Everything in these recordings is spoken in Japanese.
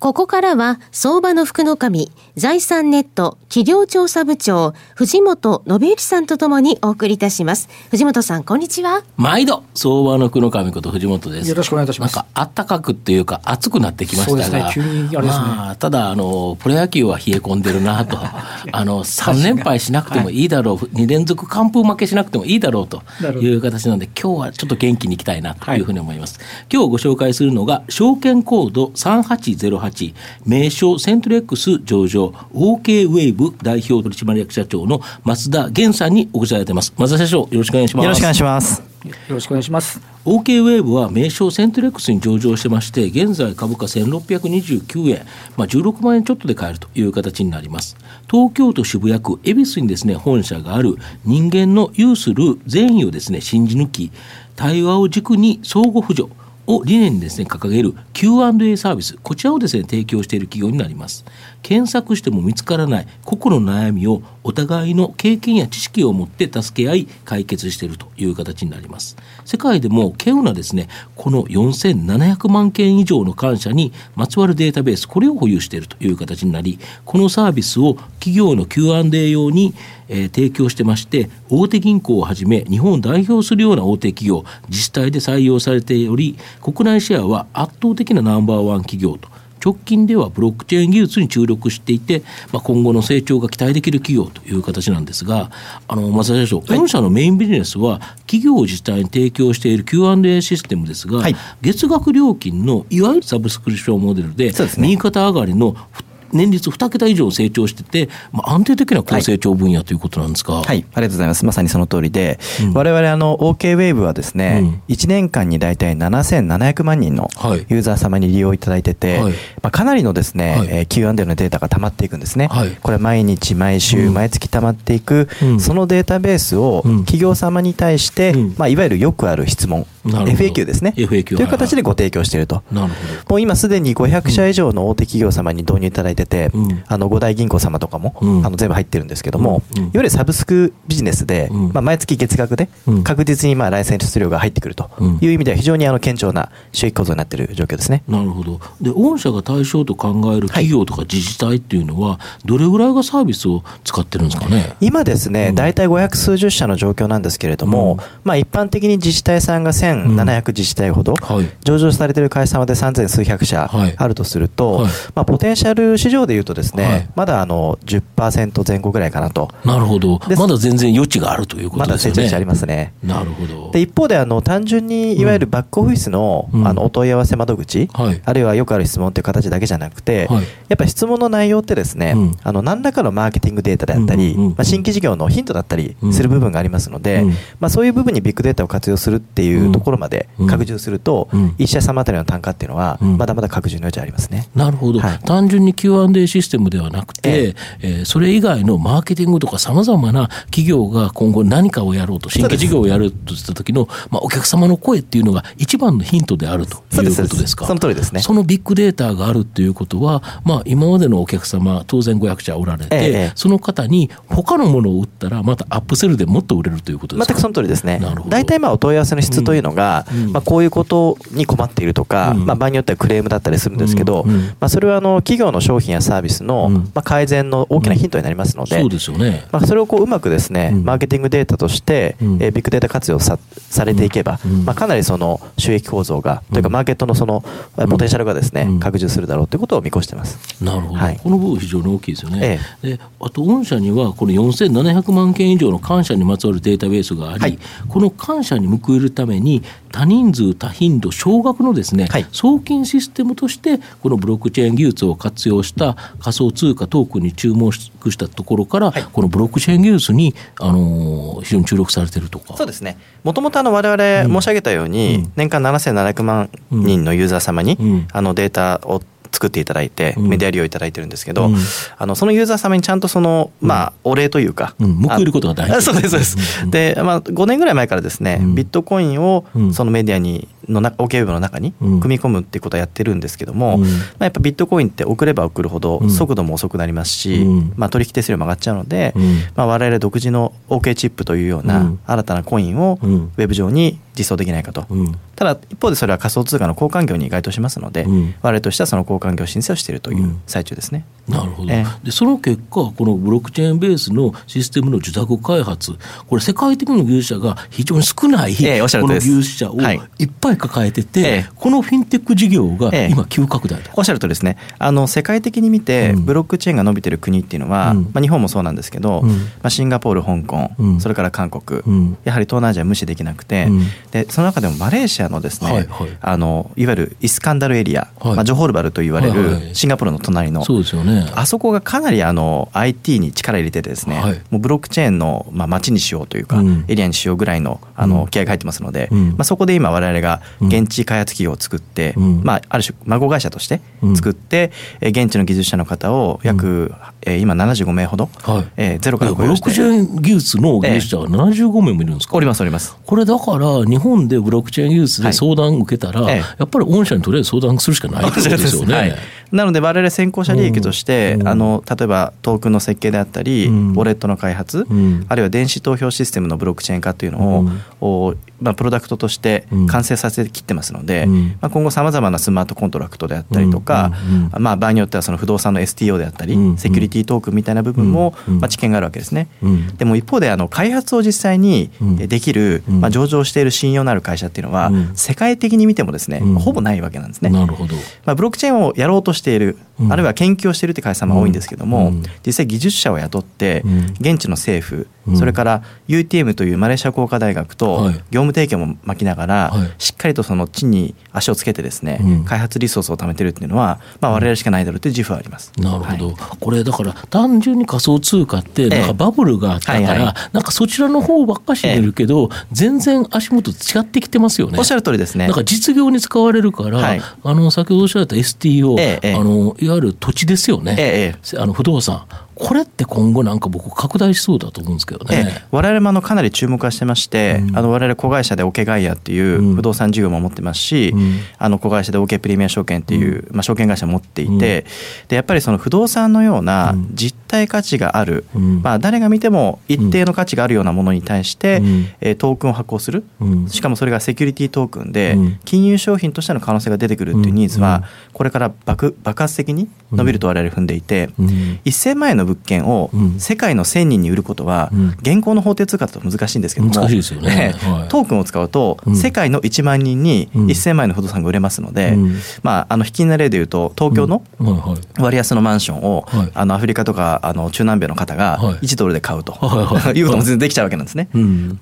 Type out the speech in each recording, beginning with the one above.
ここからは、相場の福の神、財産ネット企業調査部長、藤本信之さんとともにお送りいたします。藤本さん、こんにちは。毎度、相場の福の神こと藤本です。よろしくお願いいたします。なんか、暖かくっていうか、暑くなってきましたが。そうですね、急にあれですね。まあ、ただ、あの、プロ野球は冷え込んでるなと。あの、3連敗しなくてもいいだろう、はい、2連続完封負けしなくてもいいだろうという形なので、今日はちょっと元気にいきたいなというふうに思います。はい、今日ご紹介するのが、証券コード3808、名証セントレックス上場 OK ウェイブ代表取締役社長の松田源さんにお越しいただいてます。松田社長よろしくお願いします。よろしくお願いします。よろしくお願いします。OK ウェーブは名称セントレックスに上場してまして現在株価1629円、まあ、16万円ちょっとで買えるという形になります。東京都渋谷区恵比寿にですね本社がある人間の有する善意をですね信じ抜き対話を軸に相互扶助を理念にですね掲げる Q&A サービスこちらをですね提供している企業になります。検索しても見つからない個々の悩みをお互いの経験や知識を持って助け合い解決しているという形になります。世界でも稀有なですねこの4700万件以上の感謝にまつわるデータベースこれを保有しているという形になりこのサービスを企業の Q&A 用にえー、提供してまして大手銀行をはじめ日本を代表するような大手企業自治体で採用されており国内シェアは圧倒的なナンバーワン企業と直近ではブロックチェーン技術に注力していて、まあ、今後の成長が期待できる企業という形なんですが、あの、松田社長、御社のメインビジネスは、企業自治体に提供している Q&A システムですが、はい、月額料金のいわゆるサブスクリプションモデルで、右肩上がりの年率2桁以上成長してて、まあ、安定的な高成長分野ということなんですか、はい、はい、ありがとうございます。まさにその通りで、われわれあの OK ウェーブはですね、うん、1年間に大体7700万人のユーザー様に利用いただいてて、はい、まあ、かなりのですね、はい。えー、Q&A のデータが溜まっていくんですね。はい、これ毎日毎週毎月溜まっていく、うん、そのデータベースを企業様に対して、うん、まあ、いわゆるよくある質問、FAQ ですね。FAQ という形でご提供していると。なるほど。もう今すでに500社以上の大手企業様に導入いただいてて、うん、あの五大銀行様とかも、うん、あの全部入ってるんですけども、うん、いわゆるサブスクビジネスで、まあ、毎月月額で確実にまあライセンス料が入ってくるという意味では非常にあの顕著な収益構造になっている状況ですね。なるほど。で、御社が対象と考える企業とか自治体っていうのは、どれぐらいがサービスを使ってるんですかね？今ですね、大体500数十社の状況なんですけれども、まあ一般的に自治体さんが1700自治治体ほど、はい、上場されている会社様で3000数百社あるとすると、はい、まあ、ポテンシャル市場でいうとですね、はい、まだあの10%前後ぐらいかなと。なるほど。まだ全然余地があるということですね。まだ成長値ありますね。なるほど。で、一方であの単純にいわゆるバックオフィスの,、あのお問い合わせ窓口、あるいはよくある質問という形だけじゃなくて、やっぱ質問の内容ってですね、あの何らかのマーケティングデータであったり、まあ、新規事業のヒントだったりする部分がありますので、まあ、そういう部分にビッグデータを活用するっていうところまで拡充すると、一社様あたりの単価っていうのは、まだまだ拡充の余地ありますね。なるほど、はい、単純に Q&A システムではなくて、ええー、それ以外のマーケティングとかさまざまな企業が今後何かをやろうと、新規事業をやるとした時の、まあ、お客様の声っていうのが一番のヒントであるということですか？その通りですね。そのビッグデータがあるっていうことは、まあ、今までのお客様、当然500社おられて、ええ、その方に他のものを売ったら、またアップセルでもっと売れるということですか？全くその通りですね。大体まあお問い合わせの質というのが、うん、まあ、こういうことに困っているとか、うん、まあ、場合によってはクレームだったりするんですけど、うん、まあ、それはあの企業の商品やサービスの、まあ、改善の大きなヒントになりますので、そうですよね。まあ、それをこううまくですね、マーケティングデータとして、えー、ビッグデータ活用さされていけば、まあ、かなりその収益構造が、というかマーケットのそのポテンシャルがですね、拡充するだろうということを見越してます。なるほど、はい、この部分非常に大きいですよね。ええ、であと御社にはこの4700万件以上の感謝にまつわるデータベースがあり、はい、この感謝に報えるために多人数多頻度少額のですね、はい、送金システムとしてこのブロックチェーン技術を活用した仮想通貨トークンに注目したところから、はい、このブロックチェーン技術に、あのー、非常に注力されてるとか。そうですね。もともとわれわれ申し上げたように、うん、年間7700万人のユーザー様に、うん、あのデータを作っていただいて、メディア利用いただいてるんですけど、うん、あのそのユーザー様にちゃんとその、まあ、お礼というか、うん、報いることが大事。そうですそうです、で、まあ、5年ぐらい前からですね、ビットコインをそのメディアにのな OK ウェブの中に組み込むっていうことをやってるんですけども、まあ、やっぱビットコインって送れば送るほど速度も遅くなりますし、まあ、取引手数料も上がっちゃうので、まあ、我々独自の OK チップというような新たなコインをウェブ上に実装できないかと、ただ一方でそれは仮想通貨の交換業に該当しますので、我々としてはその交換業申請をしているという最中ですね。なるほど、えー、でその結果このブロックチェーンベースのシステムの受託開発これ世界的に技術者が非常に少ない、えー、この技術者をいっぱい抱えてて、えー、このフィンテック事業が今急拡大おっしゃるとですね。あの世界的に見てブロックチェーンが伸びてる国っていうのは、うん、まあ、日本もそうなんですけど、うん、まあ、シンガポール香港、うん、それから韓国、やはり東南アジア無視できなくて、でその中でもマレーシアのですね、はいはい、あのいわゆるイスカンダルエリア、はい、まあ、ジョホールバルと言われるシンガポールの隣の、そうですよね。あそこがかなりあの IT に力入れててですね、はい、もうブロックチェーンのまあ街にしようというか、うん、エリアにしようぐらいのあの気合が入ってますので、うん、まあ、そこで今我々が現地開発企業を作って、うん、まあ、ある種孫会社として作って、うん、現地の技術者の方を約、うん、えー、今75名ほど、はい。えー、ゼロからブロックチェーン技術の技術者は75名もいるんですか、えー、おりますおります。これだから日本でブロックチェーン技術で相談受けたら、はい、やっぱり御社にとりあえず相談するしかないってことですよね。はい。なので我々先行者利益として、うん、あの例えばトークンの設計であったり、うん、ウォレットの開発、うん、あるいは電子投票システムのブロックチェーン化というのを、まあ、プロダクトとして完成させてきってますので、まあ、今後さまざまなスマートコントラクトであったりとか、まあ、場合によってはその不動産の STO であったり、セキュリティトークンみたいな部分も、まあ、知見があるわけですね。でも一方であの開発を実際にできる、まあ、上場している信用のある会社っていうのは、世界的に見てもですね、ほぼないわけなんですね。なるほど。まあ、ブロックチェーンをやろうとしている、あるいは研究をしているって会社も多いんですけども、実際技術者を雇って、現地の政府それから UTM というマレーシア工科大学と業務提携も巻きながら、しっかりとその地に足をつけてですね、開発リソースを貯めてるっていうのは、まあ、我々しかないだろうという自負はあります。なるほど、これだから単純に仮想通貨ってなんかバブルがあったから、なんかそちらの方ばっかし出るけど、全然足元違ってきてますよね。おっしゃる通りですね。なんか実業に使われるから、あの先ほどおっしゃった STO、あのいわゆる土地ですよね、あの不動産これって今後なんか僕拡大しそうだと思うんですけどね。ええ、我々もあのかなり注目はしてまして、うん、あの我々子会社でオケガイアっていう不動産事業も持ってますし、うん、あの子会社でオケプレミア証券っていう、まあ、証券会社持っていて、うん、でやっぱりその不動産のような実体価値がある、まあ、誰が見ても一定の価値があるようなものに対して、えトークンを発行する、しかもそれがセキュリティトークンで、金融商品としての可能性が出てくるっていうニーズはこれから爆爆発的に伸びると我々踏んでいて、1000万円の物件を世界の1000人に売ることは、現行の法定通貨だと難しいんですけども、ね。トークンを使うと、世界の1万人に1000万円の不動産が売れますので、まあ、あの引きな例でいうと東京の割安のマンションを、あのアフリカとかあの中南米の方が1ドルで買うと、いうことも全然できちゃうわけなんですね。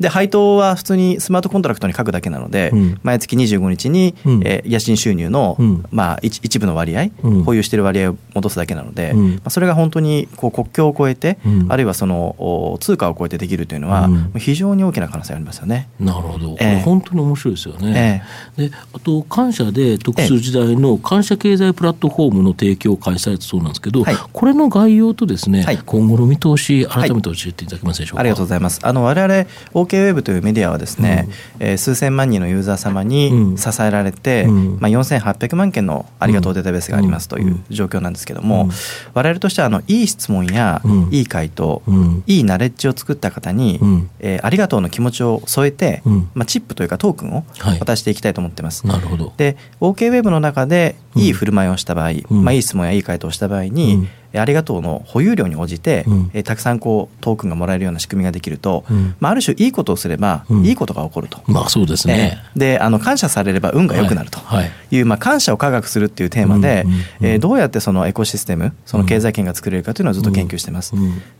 で配当は普通にスマートコントラクトに書くだけなので、毎月25日に、えー、家賃収入の、まあ、一部の割合、保有している割合を戻すだけなので、まあ、それが本当にこう国境を越えて、うん、あるいはその通貨を超えてできるというのは、うん、非常に大きな可能性ありますよね。なるほど、これ本当に面白いですよね。えー、であと感謝で特殊時代の感謝経済プラットフォームの提供を開催そうなんですけど、はい、これの概要とですね、はい、今後の見通し改めて教えていただけますでしょうか？ありがとうございます。あの我々 OK ウェブというメディアはですね、うん、えー、数千万人のユーザー様に支えられて、うん、まあ4800万件のありがとうデータベースがありますという状況なんですけども、我々としてはあのいい質問やいい回答、うん、いいナレッジを作った方に、うん、えー、ありがとうの気持ちを添えて、うん、まあ、チップというかトークンを渡していきたいと思ってます。はい、なるほど。で OK ウェブの中でいい振る舞いをした場合、まあ、いい質問やいい回答をした場合に、ありがとうの保有量に応じて、うん、えたくさんこうトークンがもらえるような仕組みができると、うん、まあ、ある種いいことをすれば、いいことが起こると。まあそうですね、えー、であの感謝されれば運が良くなると。い。う、はい。はい、まあ、感謝を科学するっていうテーマで、うえー、どうやってそのエコシステムその経済圏が作れるかというのをずっと研究してます。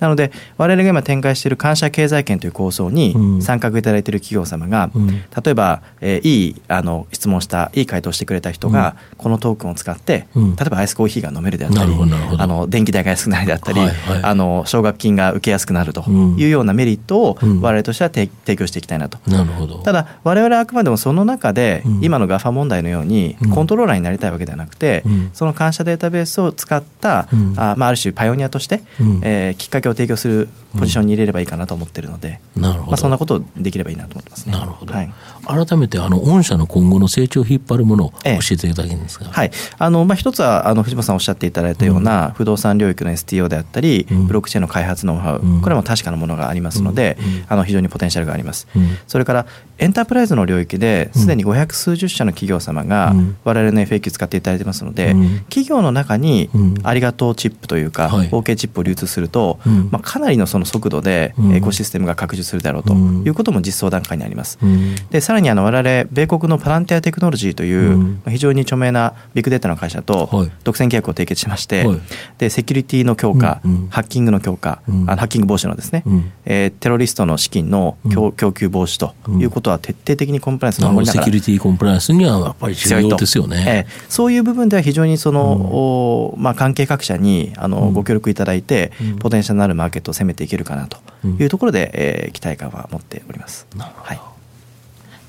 なので我々が今展開している感謝経済圏という構想に参画いただいている企業様が、例えば、えー、いいあの質問したいい回答してくれた人が、このトークンを使って、例えばアイスコーヒーが飲めるであったりあの電気代が安くなりだったり、はいはい、あの奨学金が受けやすくなるというようなメリットを我々としては提供していきたいなと。なるほど。ただ我々はあくまでもその中で今の GAFA 問題のようにコントローラーになりたいわけではなくて、その感謝データベースを使った、あまあ、ある種パイオニアとして、えー、きっかけを提供するポジションに入れればいいかなと思ってるので、なるほど。まあ、そんなことできればいいなと思ってますね。なるほど、はい、改めてあの御社の今後の成長を引っ張るものを教えていただけるんですか、はい。あのまあ、一つはあの藤本さんおっしゃっていただいたような不動産領域の STO であったり、ブロックチェーンの開発ノウハウ、これも確かなものがありますので、あの非常にポテンシャルがあります。それからエンタープライズの領域ですでに500数十社の企業様が我々の FAQ 使っていただいてますので、企業の中にありがとうチップというか、OK チップを流通すると、まあ、かなりのその速度でエコシステムが拡充するだろうということも実装段階にあります。でさらにあの我々米国のパランティアテクノロジーという非常に著名なビッグデータの会社と独占契約を締結しまして、でセキュリティの強化、ハッキングの強化、あのハッキング防止のですね、えー、テロリストの資金の供給防止ということは徹底的にコンプライアンス守りながら、セキュリティコンプライアンスにはやっぱり重要ですよね。えー、そういう部分では非常にその、まあ、関係各社にあのご協力いただいて、ポテンシャルのあるマーケットを攻めていけるかなというところで、えー、期待感は持っております。はい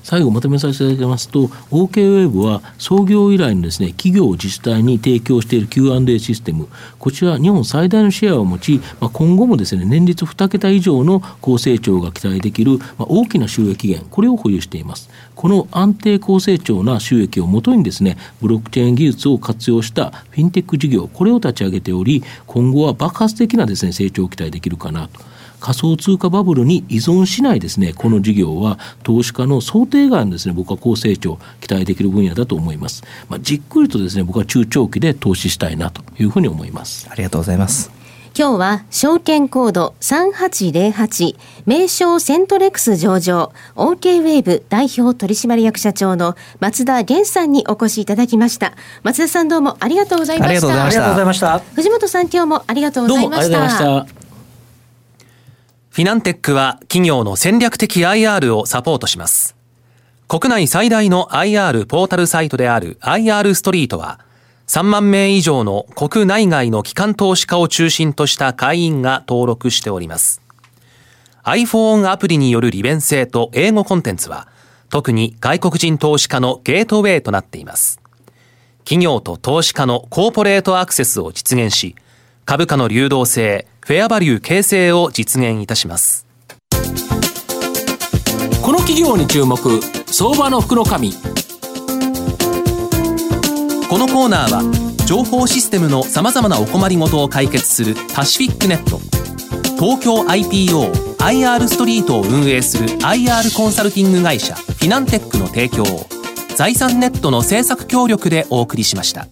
最後まとめさせていただきますと OK ウェーブは創業以来のですね企業自治体に提供している Q&A システム。こちら日本最大のシェアを持ち、まあ、今後もですね年率2桁以上の高成長が期待できる、まあ、大きな収益源これを保有しています。この安定高成長な収益をもとにですねブロックチェーン技術を活用したフィンテック事業これを立ち上げており今後は爆発的なですね成長を期待できるかなと。仮想通貨バブルに依存しないですねこの事業は投資家の想定外のですね僕は高成長期待できる分野だと思います、まあ、じっくりとですね僕は中長期で投資したいなというふうに思います。ありがとうございます。今日は証券コード3808名称セントレックス上場 OK ウェーブ代表取締役社長の松田源さんにお越しいただきました。松田さんどうもありがとうございました。ありがとうございました。藤本さん今日もありがとうございましたフィナンテックは企業の戦略的 IR をサポートします。国内最大の IR ポータルサイトである IR ストリートは、3万名以上の国内外の機関投資家を中心とした会員が登録しております。iPhone アプリによる利便性と英語コンテンツは、特に外国人投資家のゲートウェイとなっています。企業と投資家のコーポレートアクセスを実現し、株価の流動性、フェアバリュー形成を実現いたします。この企業に注目相場の福の神。このコーナーは情報システムのさまざまなお困りごとを解決するパシフィックネット。東京 IPOIR ストリートを運営する IR コンサルティング会社フィナンテックの提供を財産ネットの政策協力でお送りしました。